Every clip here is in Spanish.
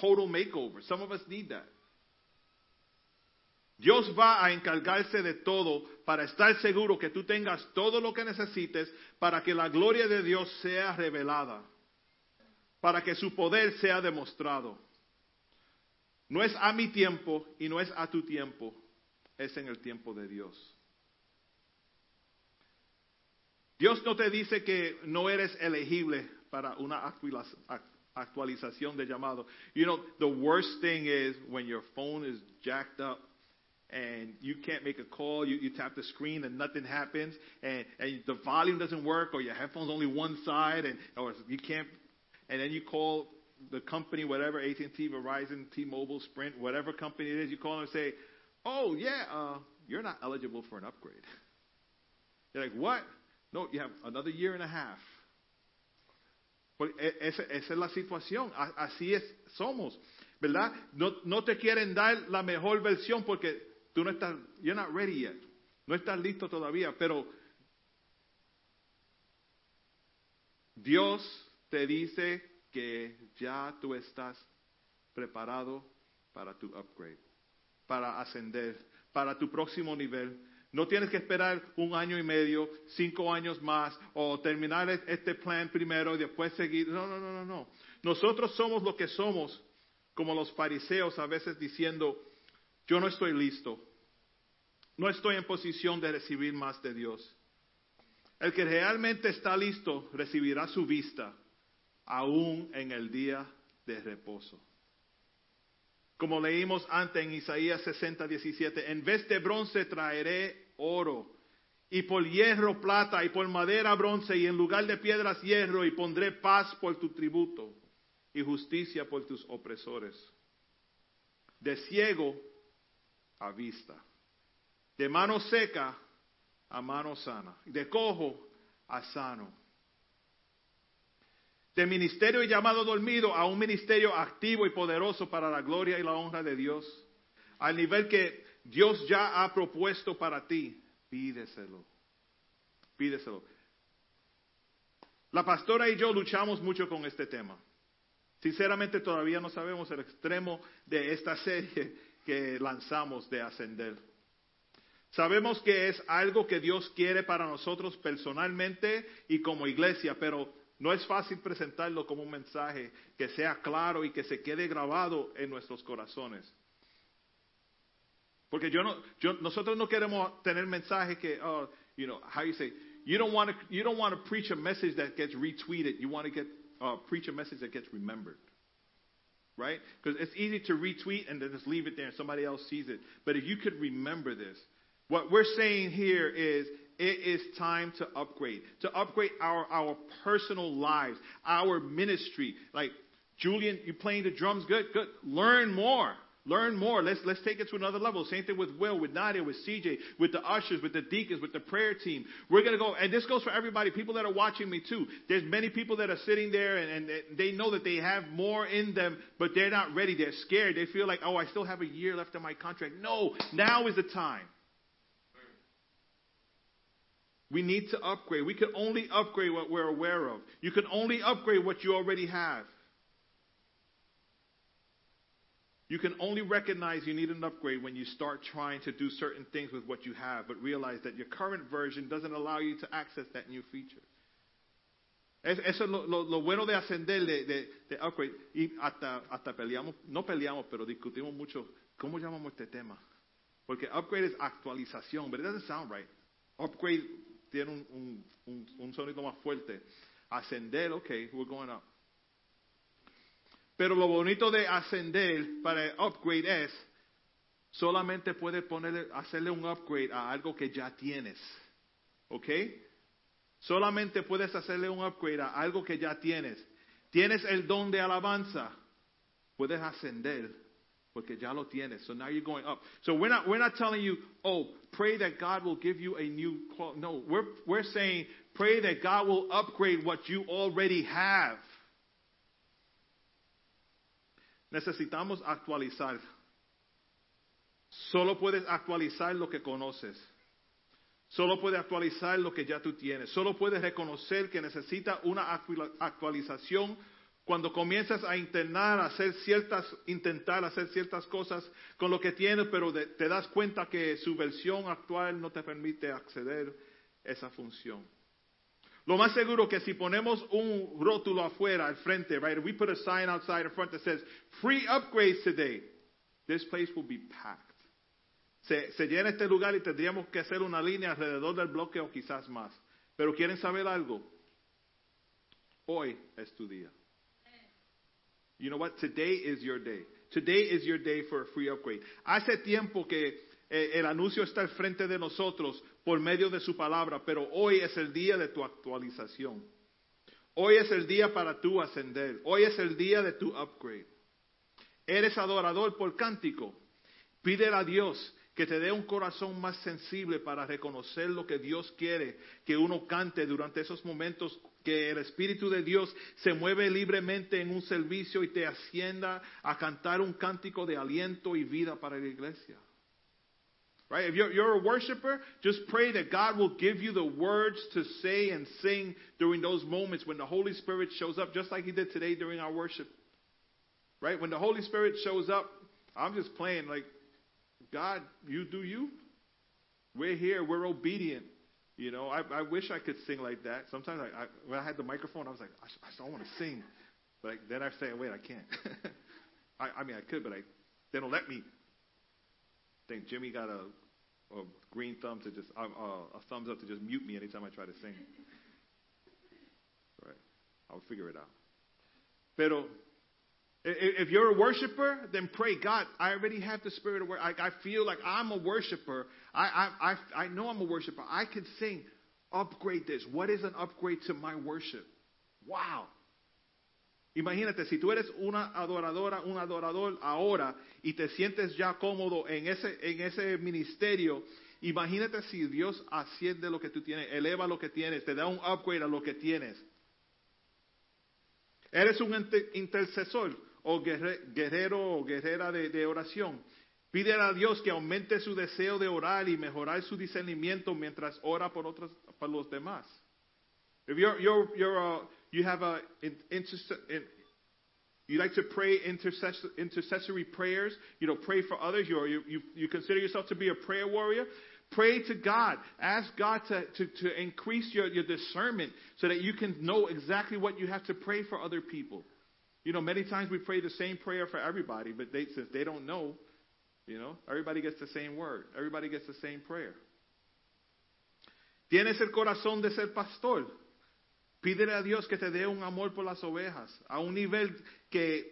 total makeover. Some of us need that. Dios va a encargarse de todo para estar seguro que tú tengas todo lo que necesites para que la gloria de Dios sea revelada, para que su poder sea demostrado. No es a mi tiempo y no es a tu tiempo, es en el tiempo de Dios. Dios no te dice que no eres elegible para una actualización de llamado. You know, the worst thing is when your phone is jacked up and you can't make a call, you, you tap the screen and nothing happens, and, and the volume doesn't work, or your headphones only one side, and or you can't, and then you call the company, whatever, AT&T, Verizon, T-Mobile, Sprint, whatever company it is, you call them and say, oh, yeah, uh, you're not eligible for an upgrade. You're like, what? No, you have another year and a half. Esa, esa es la situación, así es, somos, ¿verdad? No, no te quieren dar la mejor versión porque tú no estás, you're not ready yet, no estás listo todavía, pero Dios te dice que ya tú estás preparado para tu upgrade, para ascender, para tu próximo nivel. No tienes que esperar un año y medio, cinco años más, o terminar este plan primero y después seguir. No, no, no, no, no. Nosotros somos lo que somos, como los fariseos a veces diciendo, yo no estoy listo, no estoy en posición de recibir más de Dios. El que realmente está listo recibirá su vista aún en el día de reposo. Como leímos antes en Isaías 60, 17, en vez de bronce traeré oro, y por hierro plata, y por madera bronce, y en lugar de piedras hierro, y pondré paz por tu tributo, y justicia por tus opresores. De ciego a vista, de mano seca a mano sana, de cojo a sano de ministerio y llamado dormido a un ministerio activo y poderoso para la gloria y la honra de Dios, al nivel que Dios ya ha propuesto para ti, pídeselo, pídeselo. La pastora y yo luchamos mucho con este tema. Sinceramente todavía no sabemos el extremo de esta serie que lanzamos de ascender. Sabemos que es algo que Dios quiere para nosotros personalmente y como iglesia, pero no es fácil presentarlo como un mensaje que sea claro y que se quede grabado en nuestros corazones. Porque yo no, yo, nosotros no queremos tener mensajes que, oh, you know, how you say, you don't want to, you don't want to preach a message that gets retweeted. You want to get, uh, preach a message that gets remembered. Right? Because it's easy to retweet and then just leave it there and somebody else sees it. But if you could remember this, what we're saying here is it is time to upgrade, to upgrade our, our personal lives, our ministry. Like, Julian, you playing the drums good? Good. Learn more. Learn more. Let's, let's take it to another level. Same thing with Will, with Nadia, with CJ, with the ushers, with the deacons, with the prayer team. We're going to go, and this goes for everybody, people that are watching me too. There's many people that are sitting there and, and they know that they have more in them, but they're not ready. They're scared. They feel like, oh, I still have a year left on my contract. No, now is the time. We need to upgrade. We can only upgrade what we're aware of. You can only upgrade what you already have. You can only recognize you need an upgrade when you start trying to do certain things with what you have, but realize that your current version doesn't allow you to access that new feature. Eso es lo, lo, lo bueno de ascender, de, de, de, upgrade. Y hasta, hasta peleamos, no peleamos, pero discutimos mucho. ¿Cómo llamamos este tema? Porque upgrade es actualización, but it doesn't sound right. Upgrade tiene un, un, un, un sonido más fuerte. Ascender, ok, we're going up. Pero lo bonito de ascender para upgrade es, solamente puedes ponerle, hacerle un upgrade a algo que ya tienes. ¿Ok? Solamente puedes hacerle un upgrade a algo que ya tienes. Tienes el don de alabanza, puedes ascender porque ya lo tienes. So now you're going up. So we're not, we're not telling you, oh, pray that God will give you a new cloth. No, we're, we're saying, pray that God will upgrade what you already have. Necesitamos actualizar. Solo puedes actualizar lo que conoces. Solo puedes actualizar lo que ya tú tienes. Solo puedes reconocer que necesita una actualización cuando comienzas a intentar hacer ciertas, intentar hacer ciertas cosas con lo que tienes, pero de- te das cuenta que su versión actual no te permite acceder a esa función. Lo más seguro que si ponemos un rótulo afuera, al frente, right, we put a sign outside in front that says free upgrades today, this place will be packed. Se, se llena este lugar y tendríamos que hacer una línea alrededor del bloque o quizás más. Pero ¿quieren saber algo? Hoy es tu día. You know what? Today is your day. Today is your day for a free upgrade. Hace tiempo que eh, el anuncio está al frente de nosotros por medio de su palabra, pero hoy es el día de tu actualización. Hoy es el día para tu ascender. Hoy es el día de tu upgrade. Eres adorador por cántico. Pídele a Dios que te dé un corazón más sensible para reconocer lo que Dios quiere que uno cante durante esos momentos que el Espíritu de Dios se mueve libremente en un servicio y te ascienda a cantar un cántico de aliento y vida para la iglesia. Right? If you're, you're a worshiper, just pray that God will give you the words to say and sing during those moments when the Holy Spirit shows up, just like He did today during our worship. Right? When the Holy Spirit shows up, I'm just playing like, God, you do you. We're here. We're obedient. You know, I, I wish I could sing like that. Sometimes I, I, when I had the microphone, I was like, I, I don't want to sing. But then I say, wait, I can't. I, I mean, I could, but I, they don't let me. I think Jimmy got a, a green thumb to just, uh, uh, a thumbs up to just mute me anytime I try to sing. Right. I'll figure it out. Pero if you're a worshiper, then pray, God, I already have the spirit of worship. I, feel like I'm a worshiper. I, I, I, I know I'm a worshiper. I can sing. Upgrade this. What is an upgrade to my worship? Wow. Imagínate, si tú eres una adoradora, un adorador ahora y te sientes ya cómodo en ese, en ese ministerio, imagínate si Dios asciende lo que tú tienes, eleva lo que tienes, te da un upgrade a lo que tienes. Eres un intercesor o guerrero o guerrera de, de oración. Pídele a Dios que aumente su deseo de orar y mejorar su discernimiento mientras ora por otros, por los demás. If you're, you're, you're a, you have a, you like to pray intercess, intercessory prayers, you know, pray for others, you, you, you consider yourself to be a prayer warrior, Pray to God. Ask God to, to, to increase your, your discernment so that you can know exactly what you have to pray for other people. You know, many times we pray the same prayer for everybody, but they, since they don't know, you know, everybody gets the same word. Everybody gets the same prayer. Tienes el corazón de ser pastor. Pídele a Dios que te dé un amor por las ovejas, a un nivel que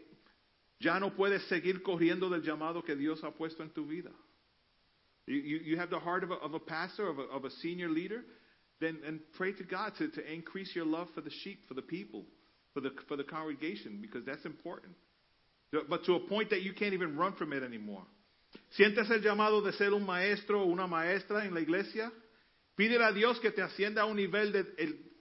ya no puedes seguir corriendo del llamado que Dios ha puesto en tu vida. You, you, have the heart of a, of a pastor, of a, of a senior leader, then and pray to God to, to increase your love for the sheep, for the people, for the, for the congregation, because that's important. But to a point that you can't even run from it anymore. ¿Sientes el llamado de ser un maestro o una maestra en la iglesia? Pídele a Dios que te ascienda a un nivel de,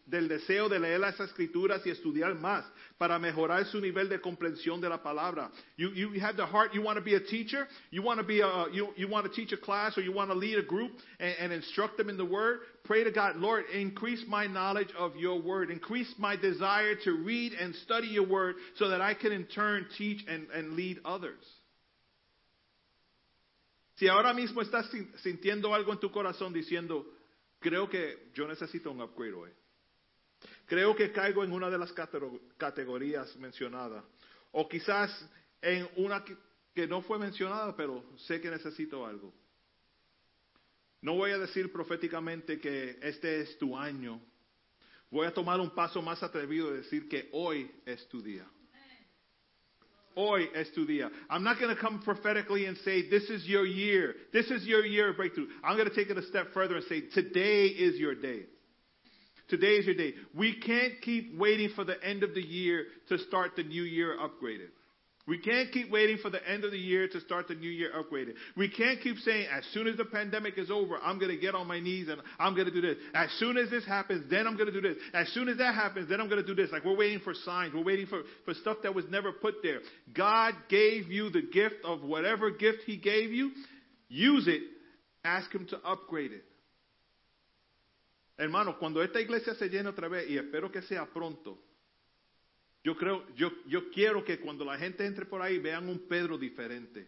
del deseo de leer las escrituras y estudiar más para mejorar su nivel de comprensión de la palabra. You, you have the heart, you want to be a teacher, you want to be a, you, you want to teach a class or you want to lead a group and, instruct them in the word. Pray to God, Lord, increase my knowledge of your word. Increase my desire to read and study your word so that I can in turn teach and, and lead others. Si ahora mismo estás sintiendo algo en tu corazón diciendo, creo que yo necesito un upgrade hoy. Creo que caigo en una de las categorías mencionadas. O quizás en una que no fue mencionada, pero sé que necesito algo. No voy a decir proféticamente que este es tu año. Voy a tomar un paso más atrevido y decir que hoy es tu día. Hoy es tu día. I'm not going to come prophetically and say, this is your year. This is your year of breakthrough. I'm going to take it a step further and say, today is your day. Today is your day. We can't keep waiting for the end of the year to start the new year upgraded. We can't keep waiting for the end of the year to start the new year upgraded. We can't keep saying, as soon as the pandemic is over, I'm going to get on my knees and I'm going to do this. As soon as this happens, then I'm going to do this. As soon as that happens, then I'm going to do this. Like we're waiting for signs. We're waiting for, for stuff that was never put there. God gave you the gift of whatever gift He gave you. Use it. Ask Him to upgrade it. Hermano, cuando esta iglesia se llene otra vez, y espero que sea pronto, Yo creo, yo, yo quiero que cuando la gente entre por ahí vean un Pedro diferente.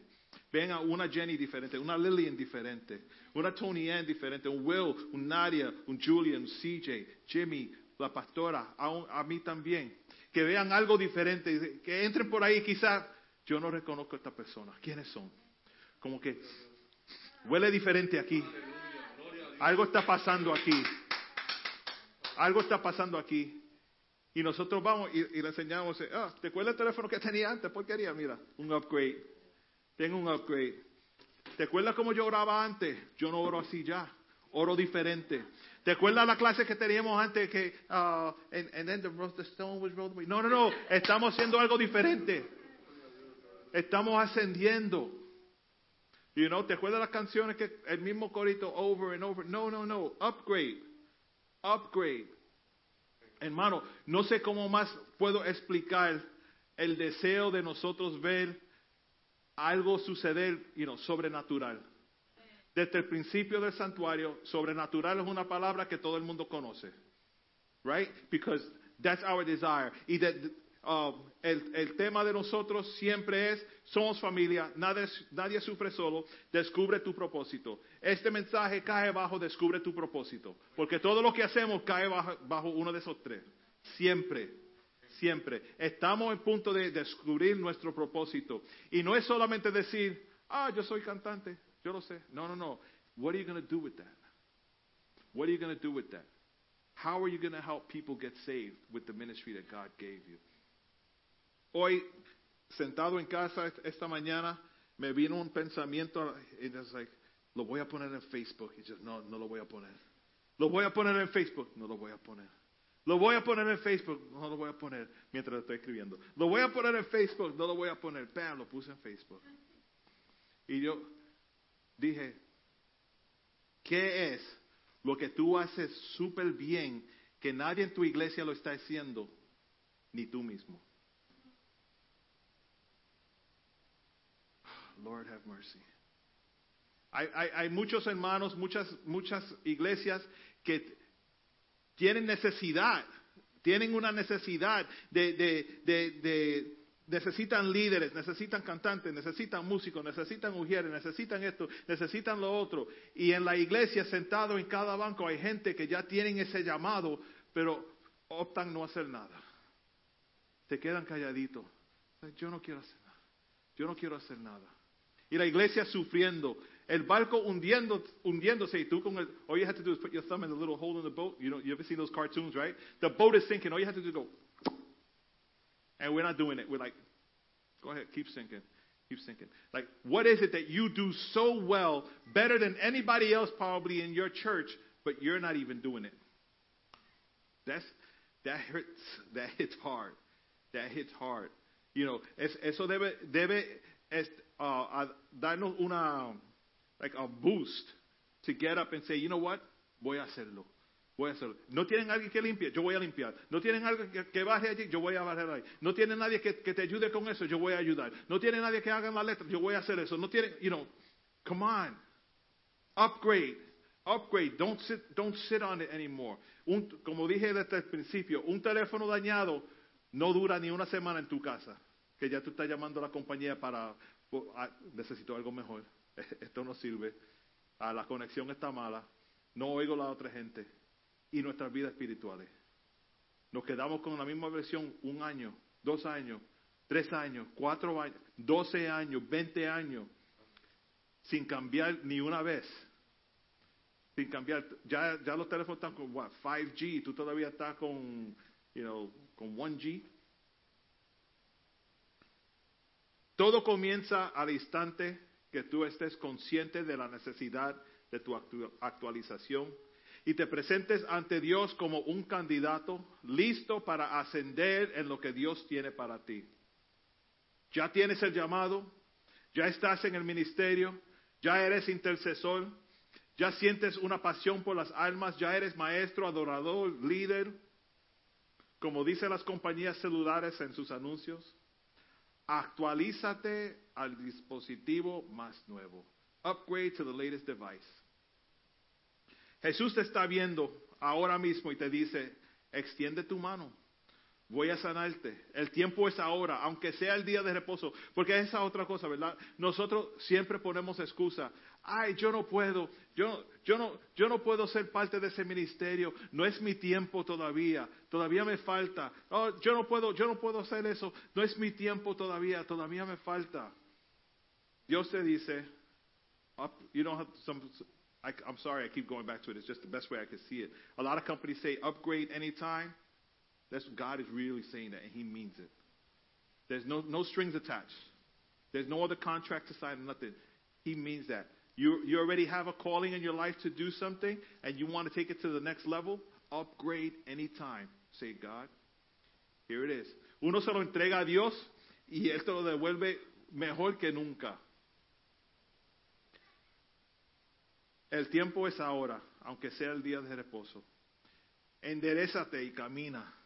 Vean a una Jenny diferente, una Lillian diferente, una Tony Ann diferente, un Will, un Nadia, un Julian, un CJ, Jimmy, la pastora, a, a mí también. Que vean algo diferente, que entren por ahí quizás, yo no reconozco a esta persona. ¿Quiénes son? Como que huele diferente aquí. Algo está pasando aquí. Algo está pasando aquí. Y nosotros vamos y, le enseñamos, eh, ah, ¿te acuerdas el teléfono que tenía antes? Porquería, mira, un upgrade. Tengo un upgrade. ¿Te acuerdas cómo yo oraba antes? Yo no oro así ya. Oro diferente. ¿Te acuerdas la clase que teníamos antes que, ah, and, and then the, the stone was rolled away? No, no, no. Estamos haciendo algo diferente. Estamos ascendiendo. You know, ¿te acuerdas las canciones que el mismo corito over and over? No, no, no. Upgrade. Upgrade. Hermano, no sé cómo más puedo explicar el deseo de nosotros ver algo suceder, you know, sobrenatural. Desde el principio del santuario, sobrenatural es una palabra que todo el mundo conoce. Right? Because that's our desire. Y de- uh, el, tema de nosotros siempre es, somos familia, nadie, sufre solo, descubre tu propósito. Este mensaje cae bajo, descubre tu propósito. Porque todo lo que hacemos cae bajo, bajo uno de esos tres. Siempre. Siempre. Estamos en punto de descubrir nuestro propósito. Y no es solamente decir, ah, yo soy cantante, yo lo sé. No, no, no. What are you going to do with that? What are you going do with that? How are you going to help people get saved with the ministry that God gave you? Hoy, sentado en casa est- esta mañana, me vino un pensamiento y es like, lo voy a poner en Facebook. Y yo, no, no lo voy a poner. Lo voy a poner en Facebook. No lo voy a poner. Lo voy a poner en Facebook. No lo voy a poner mientras estoy escribiendo. Lo voy a poner en Facebook. No lo voy a poner. Bam, lo puse en Facebook. Y yo dije, ¿qué es lo que tú haces súper bien que nadie en tu iglesia lo está haciendo, ni tú mismo? Lord have mercy. Hay, hay, hay muchos hermanos, muchas, muchas iglesias que tienen necesidad, tienen una necesidad de, de, de, de- necesitan líderes, necesitan cantantes, necesitan músicos, necesitan mujeres, necesitan esto, necesitan lo otro. Y en la iglesia, sentado en cada banco, hay gente que ya tienen ese llamado, pero optan no hacer nada. Se quedan calladitos. Yo no quiero hacer nada. Yo no quiero hacer nada. Y la iglesia sufriendo, el barco hundiendo, hundiéndose, y tú con el, all you have to do is put your thumb in the little hole in the boat. You know, you ever seen those cartoons, right? The boat is sinking. All you have to do is go, and we're not doing it. We're like, go ahead, keep sinking, keep sinking. Like, what is it that you do so well, better than anybody else probably in your church, but you're not even doing it? That's that hurts. That hits hard. That hits hard. You know, es, eso debe debe es, uh, a darnos una like a boost to get up and say, you know what, voy a hacerlo. Voy a hacerlo. No tienen alguien que limpie, yo voy a limpiar. No tienen alguien que, que allí, yo voy a bajar ahí. No tienen nadie que, que te ayude con eso, yo voy a ayudar. No tienen nadie que haga la letra, yo voy a hacer eso. No tienen, you know, come on. Upgrade. Upgrade. Don't sit, don't sit on it anymore. Un, como dije desde el principio, un teléfono dañado no dura ni una semana en tu casa. Que ya tú estás llamando a la compañía para, po- ah, necesito algo mejor. Esto no sirve. Ah, la conexión está mala. No oigo la otra gente. Y nuestras vidas espirituales. Nos quedamos con la misma versión un año, dos años, tres años, cuatro años, doce años, veinte años, sin cambiar ni una vez. Sin cambiar. Ya, ya los teléfonos están con what, 5G, tú todavía estás con, you know, con 1G. Todo comienza al instante que tú estés consciente de la necesidad de tu actu- actualización y te presentes ante Dios como un candidato listo para ascender en lo que Dios tiene para ti. Ya tienes el llamado, ya estás en el ministerio, ya eres intercesor, ya sientes una pasión por las almas, ya eres maestro, adorador, líder, como dicen las compañías celulares en sus anuncios. Actualízate al dispositivo más nuevo. Upgrade to the latest device. Jesús te está viendo ahora mismo y te dice, extiende tu mano. Voy a sanarte. El tiempo es ahora, aunque sea el día de reposo. Porque esa otra cosa, ¿verdad? Nosotros siempre ponemos excusa. Ay, yo no puedo. Yo, yo, no, yo no puedo ser parte de ese ministerio. No es mi tiempo todavía. Todavía me falta. Oh, yo no puedo, yo no puedo hacer eso. No es mi tiempo todavía. Todavía me falta. Dios te dice, I'm sorry, I keep going back to it. It's just the best way I can see it. A lot of companies say upgrade anytime. That's God is really saying that, and He means it. There's no, no strings attached. There's no other contract to sign, nothing. He means that. You, you already have a calling in your life to do something, and you want to take it to the next level. Upgrade anytime. Say, God, here it is. Uno se lo entrega a Dios y te lo devuelve mejor que nunca. El tiempo es ahora, aunque sea el día de reposo. Enderezate y camina.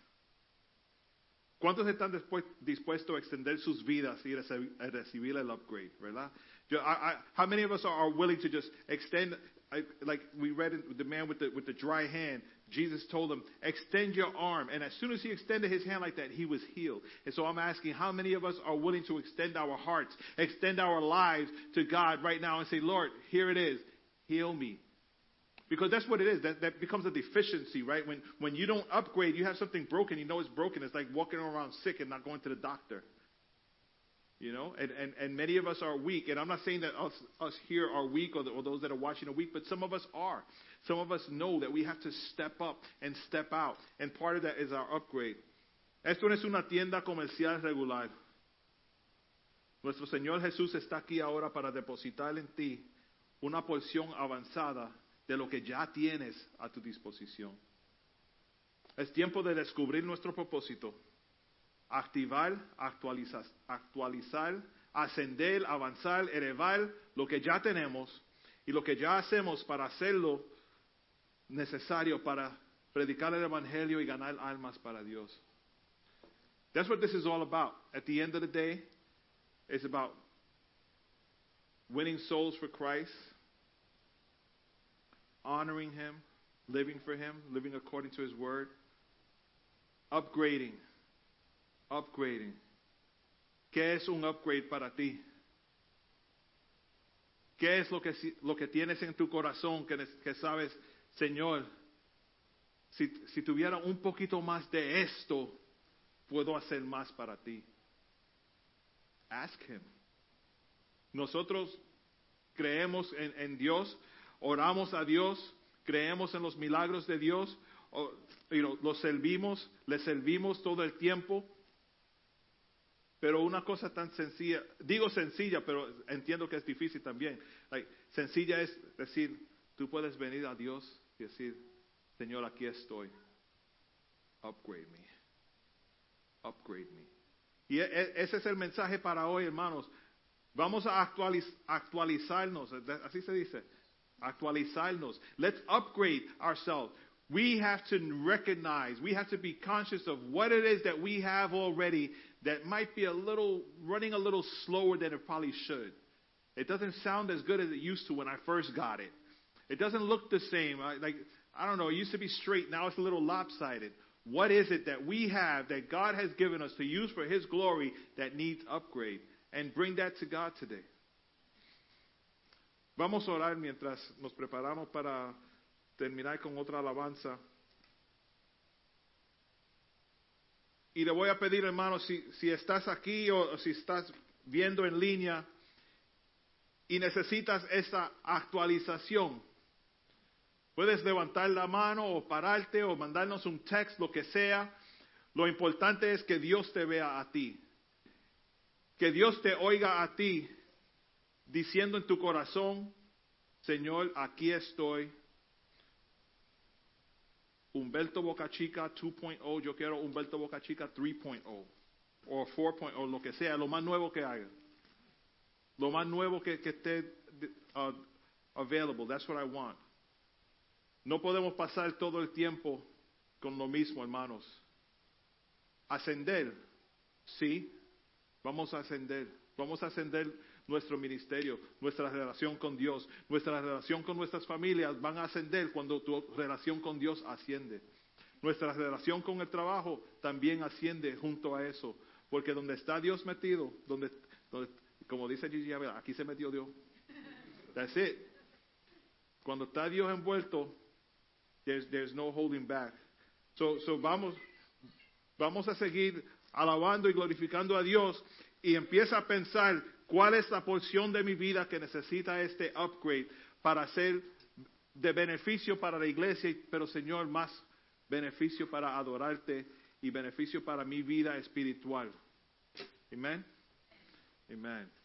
¿Cuántos están dispuestos a extender sus vidas recibir el upgrade, verdad? I, I, how many of us are, willing to just extend, like we read in, the man with the, with the dry hand, Jesus told him, extend your arm. And as soon as he extended his hand like that, he was healed. And so I'm asking, how many of us are willing to extend our hearts, extend our lives to God right now and say, Lord, here it is. Heal me. Because that's what it is. That, that becomes a deficiency, right? When, when you don't upgrade, you have something broken, you know it's broken. It's like walking around sick and not going to the doctor. You know, and, and, and many of us are weak. And I'm not saying that us, us here are weak or, the, or those that are watching are weak, but some of us are. Some of us know that we have to step up and step out. And part of that is our upgrade. Esto es una tienda comercial regular. Nuestro Señor Jesús está aquí ahora para depositar en ti una porción avanzada de lo que ya tienes a tu disposición. Es tiempo de descubrir nuestro propósito, activar, actualizar, actualizar, ascender, avanzar, elevar lo que ya tenemos y lo que ya hacemos para hacerlo necesario para predicar el Evangelio y ganar almas para Dios. That's what this is all about. At the end of the day, it's about winning souls for Christ honoring Him, living for Him, living according to His Word, upgrading, upgrading. ¿Qué es un upgrade para ti? ¿Qué es lo que, lo que tienes en tu corazón que, que sabes, Señor, si, si tuviera un poquito más de esto, puedo hacer más para ti? Ask Him. Nosotros creemos en, en Dios, oramos a Dios, creemos en los milagros de Dios, o, los servimos, le servimos todo el tiempo. Pero una cosa tan sencilla, digo sencilla, pero entiendo que es difícil también. sencilla es decir, tú puedes venir a Dios y decir, Señor, aquí estoy. Upgrade me. Upgrade me. Y e, e, ese es el mensaje para hoy, hermanos. Vamos a actualizarnos, así se dice actualizarnos. Let's upgrade ourselves. We have to recognize, we have to be conscious of what it is that we have already that might be a little, running a little slower than it probably should. It doesn't sound as good as it used to when I first got it. It doesn't look the same. Like, I don't know, it used to be straight, now it's a little lopsided. What is it that we have that God has given us to use for His glory that needs upgrade? And bring that to God today. Vamos a orar mientras nos preparamos para terminar con otra alabanza. Y le voy a pedir, hermano, si, si estás aquí o, si estás viendo en línea y necesitas esa actualización, puedes levantar la mano o pararte o mandarnos un text, lo que sea. Lo importante es que Dios te vea a ti, que Dios te oiga a ti diciendo en tu corazón, Señor, aquí estoy. Humberto Boca Chica 2.0, yo quiero Humberto Boca Chica 3.0 o 4.0, lo que sea, lo más nuevo que haya. Lo más nuevo que, que esté uh, available, that's what I want. No podemos pasar todo el tiempo con lo mismo, hermanos. Ascender, sí, vamos a ascender, vamos a ascender nuestro ministerio, nuestra relación con Dios, nuestra relación con nuestras familias van a ascender cuando tu relación con Dios asciende. Nuestra relación con el trabajo también asciende junto a eso. Porque donde está Dios metido, donde, donde como dice Gigi aquí se metió Dios. That's it. Cuando está Dios envuelto, there's, there's no holding back. So, so vamos, vamos a seguir alabando y glorificando a Dios y empieza a pensar cuál es la porción de mi vida que necesita este upgrade para ser de beneficio para la iglesia, pero Señor, más beneficio para adorarte y beneficio para mi vida espiritual. Amén. Amén.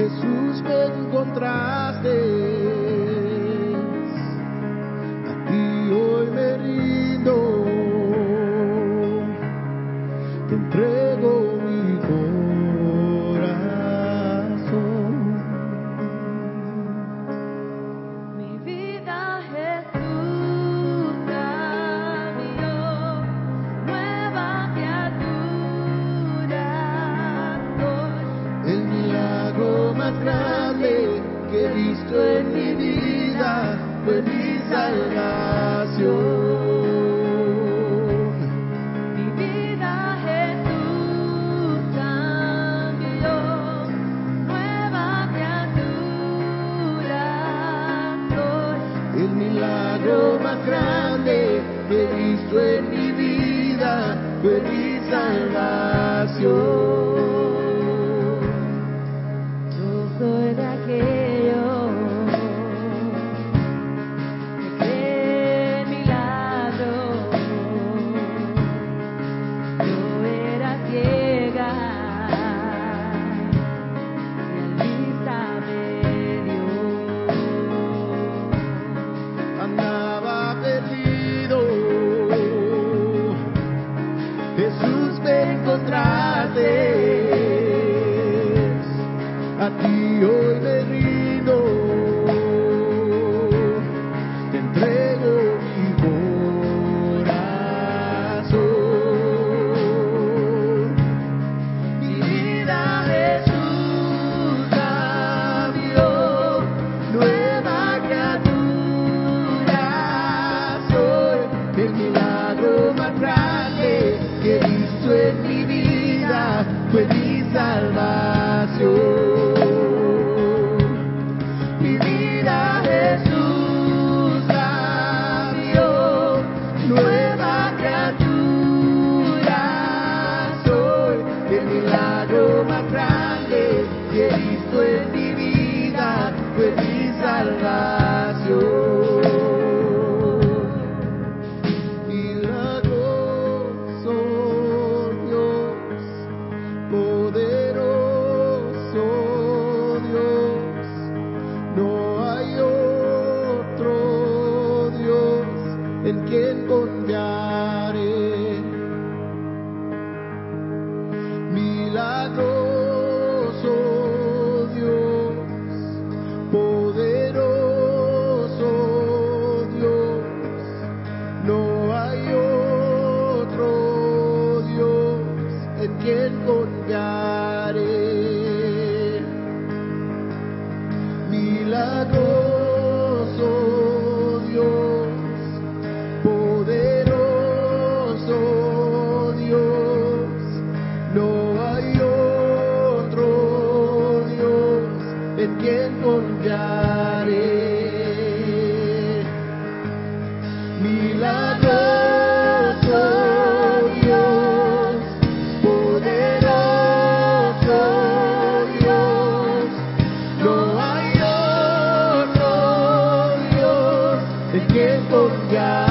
Jesús me encontraste. El milagro más grande que he visto en mi vida fue mi salvación. Yo soy de aquellos en quien confiaré. Milagroso en quien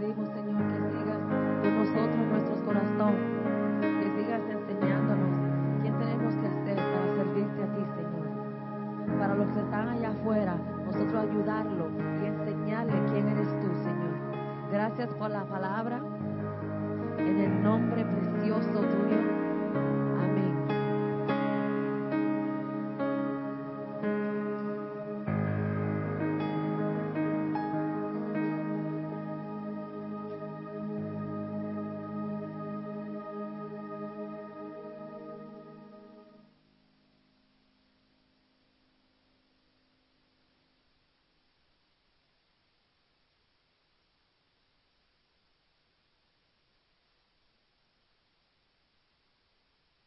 Te